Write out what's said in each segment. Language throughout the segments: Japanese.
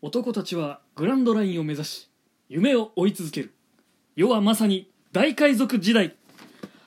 男たちはグランドラインを目指し夢を追い続ける。世はまさに大海賊時代。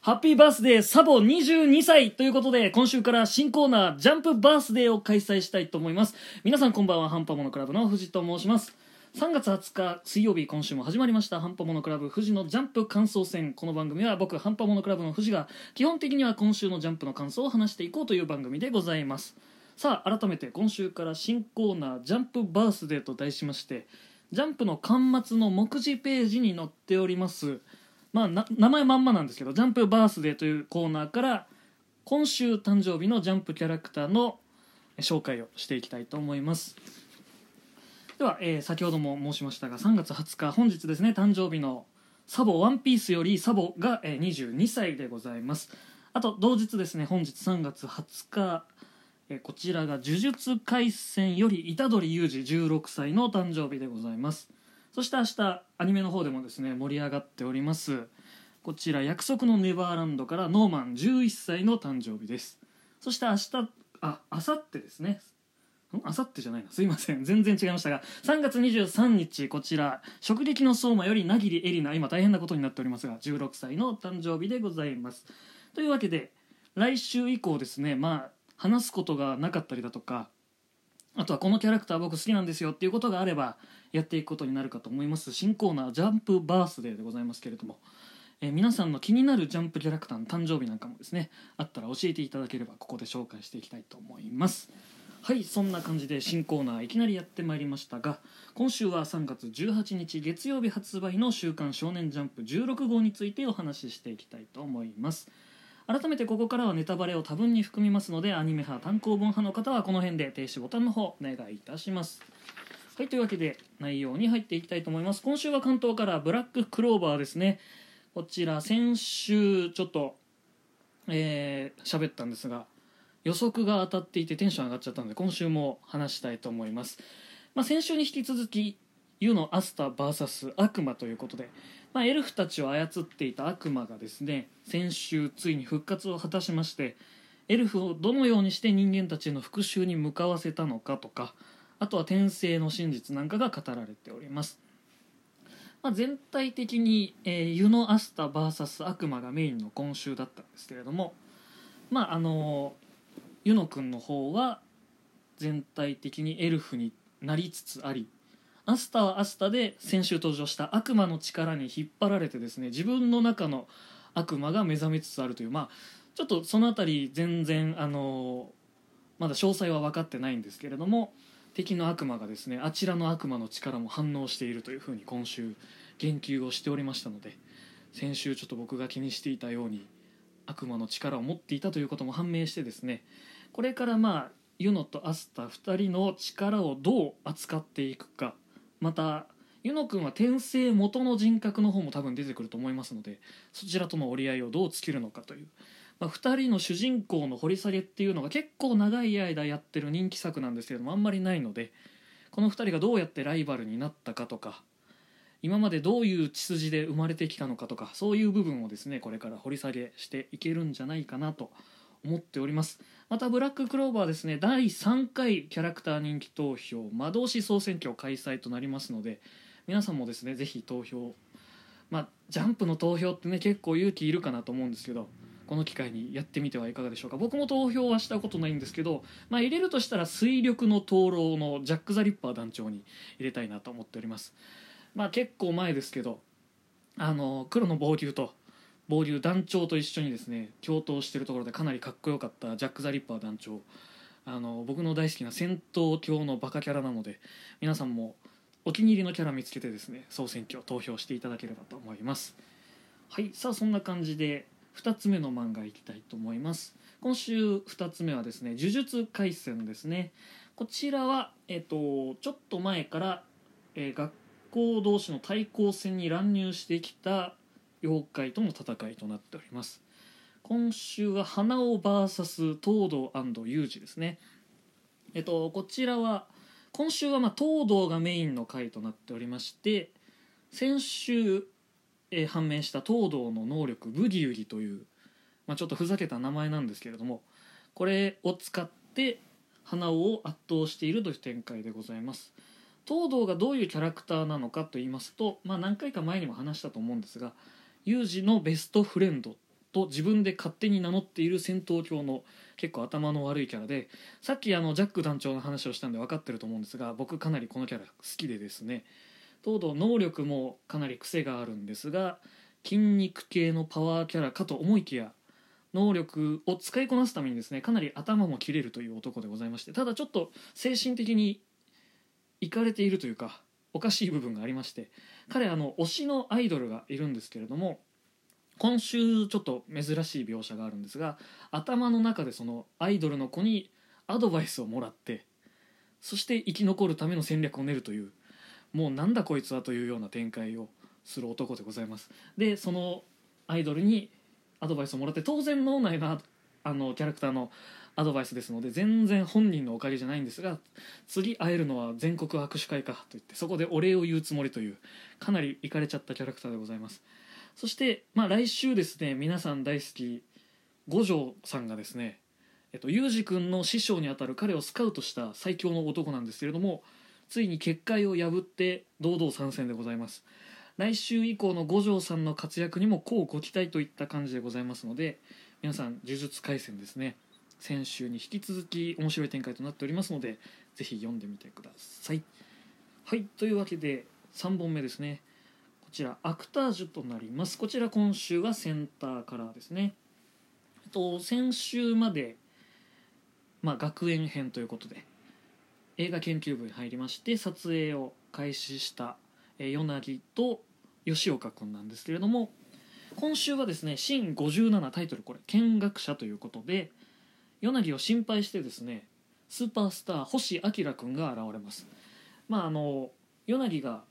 ハッピーバースデーサボ22歳。ということで今週から新コーナージャンプバースデーを開催したいと思います。皆さんこんばんはハンパモノクラブの藤と申します。3月20日水曜日今週も始まりました。ハンパモノクラブ富士のジャンプ感想戦。この番組は僕ハンパモノクラブの富士が基本的には今週のジャンプの感想を話していこうという番組でございます。さあ改めて今週から新コーナー「ジャンプバースデー」と題しましてジャンプの巻末の目次ページに載っております。まあ名前まんまなんですけど「ジャンプバースデー」というコーナーから今週誕生日のジャンプキャラクターの紹介をしていきたいと思います。では、えー先ほども申しましたが3月20日本日ですね誕生日のサボワンピースよりサボが、えー22歳でございます。あと同日ですね本日3月20日えこちらが「呪術廻戦」より虎杖裕二16歳の誕生日でございます。そして明日アニメの方でもですね盛り上がっております。こちら「約束のネバーランド」からノーマン11歳の誕生日です。そして明日あ明後日ですね。ん？明後日じゃないな。すいません。全然違いましたが3月23日こちら「直撃の相馬」より名桐絵里奈今大変なことになっておりますが16歳の誕生日でございます。というわけで来週以降ですねまあ話すことがなかったりだとかあとはこのキャラクター僕好きなんですよっていうことがあればやっていくことになるかと思います。新コーナー「ジャンプバースデー」でございますけれども、えー皆さんの気になるジャンプキャラクターの誕生日なんかもですねあったら教えていただければここで紹介していきたいと思います。はいそんな感じで新コーナーいきなりやってまいりましたが今週は3月18日月曜日発売の「週刊少年ジャンプ」16号についてお話ししていきたいと思います。改めてここからはネタバレを多分に含みますのでアニメ派単行本派の方はこの辺で停止ボタンの方お願いいたします。はいというわけで内容に入っていきたいと思います。今週は関東からブラッククローバーですね。こちら先週ちょっとえー喋ったんですが予測が当たっていてテンション上がっちゃったので今週も話したいと思います、まあ、先週に引き続き湯のアスタ VS 悪魔ということで、まあ、エルフたちを操っていた悪魔がですね先週ついに復活を果たしましてエルフをどのようにして人間たちへの復讐に向かわせたのかとかあとは転生の真実なんかが語られております、まあ、全体的に、えー湯のアスタ VS 悪魔がメインの今週だったんですけれどもまああの湯野くんの方は全体的にエルフになりつつありアスタはアスタで先週登場した悪魔の力に引っ張られてですね自分の中の悪魔が目覚めつつあるというまあちょっとその辺り全然あのまだ詳細は分かってないんですけれども敵の悪魔がですねあちらの悪魔の力も反応しているというふうに今週言及をしておりましたので先週ちょっと僕が気にしていたように悪魔の力を持っていたということも判明してですねこれからまあユノとアスタ2人の力をどう扱っていくかまたユノ君は転生元の人格の方も多分出てくると思いますのでそちらとの折り合いをどうつけるのかという、まあ、2人の主人公の掘り下げっていうのが結構長い間やってる人気作なんですけどもあんまりないのでこの2人がどうやってライバルになったかとか今までどういう血筋で生まれてきたのかとかそういう部分をですねこれから掘り下げしていけるんじゃないかなと思っております。またブラッククローバーですね。第3回キャラクター人気投票魔導士総選挙開催となりますので皆さんもですねぜひ投票まあジャンプの投票ってね結構勇気いるかなと思うんですけどこの機会にやってみてはいかがでしょうか。僕も投票はしたことないんですけど、まあ、入れるとしたら水力の灯籠のジャック・ザ・リッパー団長に入れたいなと思っております。まあ結構前ですけどあの黒の防竜と防竜団長と一緒にですね共闘してるところでかなりかっこよかったジャック・ザ・リッパー団長。あの僕の大好きな戦闘狂のバカキャラなので皆さんもお気に入りのキャラ見つけてですね総選挙投票していただければと思います。はいさあそんな感じで2つ目の漫画いきたいと思います。今週2つ目はですね「呪術廻戦」ですね。こちらはえっ、とちょっと前から、えー学校同士の対抗戦に乱入してきた妖怪との戦いとなっております。今週は花尾 VS 東堂裕二ですね。えっとこちらは今週はまあ東堂がメインの回となっておりまして先週、えー判明した東堂の能力ブギウギという、まあ、ちょっとふざけた名前なんですけれどもこれを使って花尾を圧倒しているという展開でございます。東堂がどういうキャラクターなのかと言いますと、まあ、何回か前にも話したと思うんですがユージのベストフレンドと自分で勝手に名乗っている戦闘狂の結構頭の悪いキャラでさっきあのジャック団長の話をしたんで分かってると思うんですが僕かなりこのキャラ好きでですね。東堂能力もかなり癖があるんですが筋肉系のパワーキャラかと思いきや能力を使いこなすためにですねかなり頭も切れるという男でございましてただちょっと精神的にいかれているというかおかしい部分がありまして彼あの推しのアイドルがいるんですけれども今週ちょっと珍しい描写があるんですが頭の中でそのアイドルの子にアドバイスをもらってそして生き残るための戦略を練るというもうなんだこいつはというような展開をする男でございます。でそのアイドルにアドバイスをもらって当然脳内のあのキャラクターのアドバイスですので全然本人のおかげじゃないんですが次会えるのは全国握手会かと言ってそこでお礼を言うつもりというかなりいかれちゃったキャラクターでございます。そして、まあ、来週ですね皆さん大好き五条さんがですねえっと、ユージ君の師匠にあたる彼をスカウトした最強の男なんですけれどもついに結界を破って堂々参戦でございます。来週以降の五条さんの活躍にもこうご期待といった感じでございますので皆さん呪術廻戦ですね。先週に引き続き面白い展開となっておりますのでぜひ読んでみてください。はいというわけで3本目ですね。こちらアクタージュとなります。こちら今週はセンターカラーですね。と先週までまあ学園編ということで映画研究部に入りまして撮影を開始したえー与那城と吉岡君なんですけれども今週はですね新57タイトルこれ見学者ということで与那城を心配してですねスーパースター星明君が現れます。まああの与那城が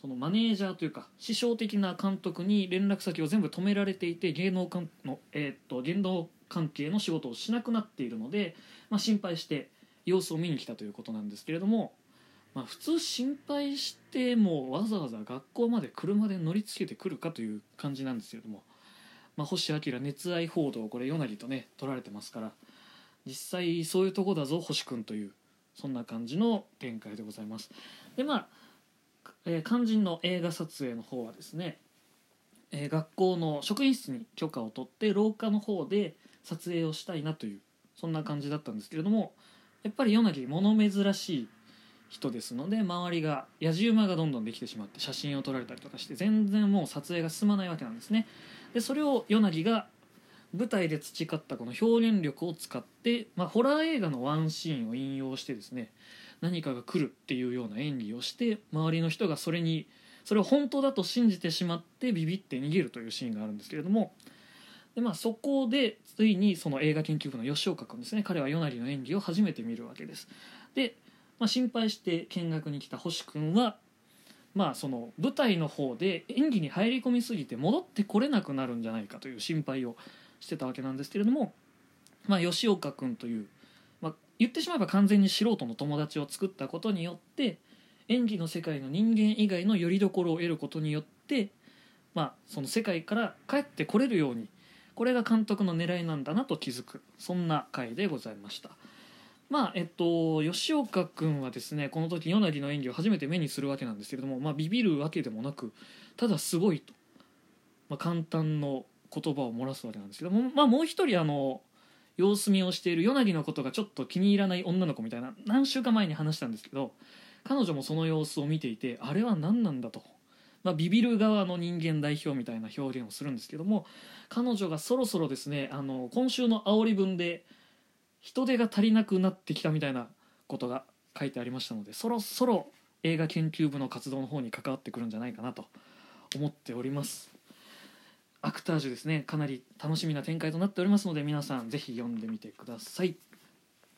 そのマネージャーというか師匠的な監督に連絡先を全部止められていて芸能関の、えーっと芸能関係の仕事をしなくなっているので、まあ、心配して様子を見に来たということなんですけれどもまあ、普通心配してもわざわざ学校まで車で乗りつけてくるかという感じなんですけれども、まあ、星明熱愛報道これ与那とね取られてますから実際そういうとこだぞ星君というそんな感じの展開でございます。でまあ、えー肝心の映画撮影の方はですね、えー学校の職員室に許可を取って廊下の方で撮影をしたいなというそんな感じだったんですけれどもやっぱり与那物珍しい人ですので周りが野じ馬がどんどんできてしまって写真を撮られたりとかして全然もう撮影が進まないわけなんですね。でそれを与那城が舞台で培ったこの表現力を使って、まあ、ホラー映画のワンシーンを引用してですね何かが来るっていうような演技をして周りの人がそれにそれを本当だと信じてしまってビビって逃げるというシーンがあるんですけれどもで、まあ、そこでついにその映画研究部の吉岡君ですね彼は与那城の演技を初めて見るわけです。で、まあ、心配して見学に来た星君はまあその舞台の方で演技に入り込みすぎて戻ってこれなくなるんじゃないかという心配をしてたわけなんですけれども、まあ、吉岡君という、まあ、言ってしまえば完全に素人の友達を作ったことによって演技の世界の人間以外の拠り所を得ることによって、まあ、その世界から帰ってこれるようにこれが監督の狙いなんだなと気づくそんな回でございました。まあえっと、吉岡君はですねこの時与那城の演技を初めて目にするわけなんですけれども、まあ、ビビるわけでもなくただすごいと、まあ、簡単の言葉を漏らすわけなんですけども、まあ、もう一人あの様子見をしている与那城のことがちょっと気に入らない女の子みたいな何週間前に話したんですけど彼女もその様子を見ていてあれは何なんだと、まあ、ビビる側の人間代表みたいな表現をするんですけども彼女がそろそろですねあの今週の煽り文で人手が足りなくなってきたみたいなことが書いてありましたのでそろそろ映画研究部の活動の方に関わってくるんじゃないかなと思っております。アクタージュですねかなり楽しみな展開となっておりますので皆さんぜひ読んでみてください。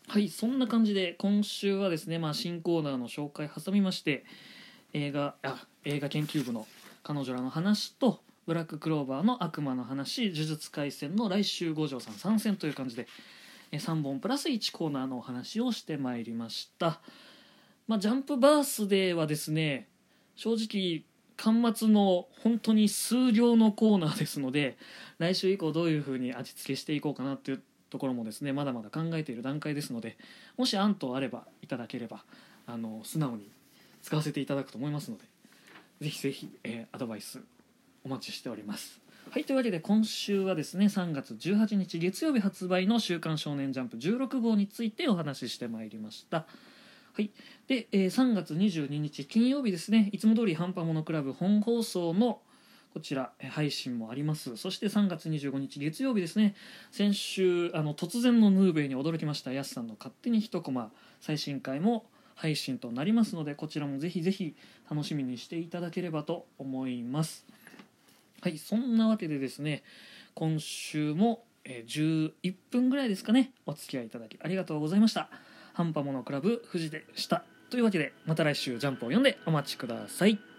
はいそんな感じで今週はですね、まあ、新コーナーの紹介挟みまして映画あ映画研究部の彼女らの話とブラッククローバーの悪魔の話呪術廻戦の来週五条さん参戦という感じで3本プラス1コーナーのお話をしてまいりました、まあ、ジャンプバースデーはですね正直巻末の本当に数行のコーナーですので来週以降どういう風に味付けしていこうかなっていうところもですねまだまだ考えている段階ですのでもし案とあればいただければあの素直に使わせていただくと思いますのでぜひぜひ、えアドバイスお待ちしております。はいというわけで今週はですね3月18日月曜日発売の「週刊少年ジャンプ」16号についてお話ししてまいりました。はいで、えー3月22日金曜日ですねいつも通りハンパモノクラブ本放送のこちら配信もあります。そして3月25日月曜日ですね先週あの突然のヌーベイに驚きましたやすさんの勝手に一コマ最新回も配信となりますのでこちらもぜひぜひ楽しみにしていただければと思います。はいそんなわけでですね今週もえー11分ぐらいですかねお付き合いいただきありがとうございました。ハンパモノクラブ富士でした。というわけでまた来週ジャンプを読んでお待ちください。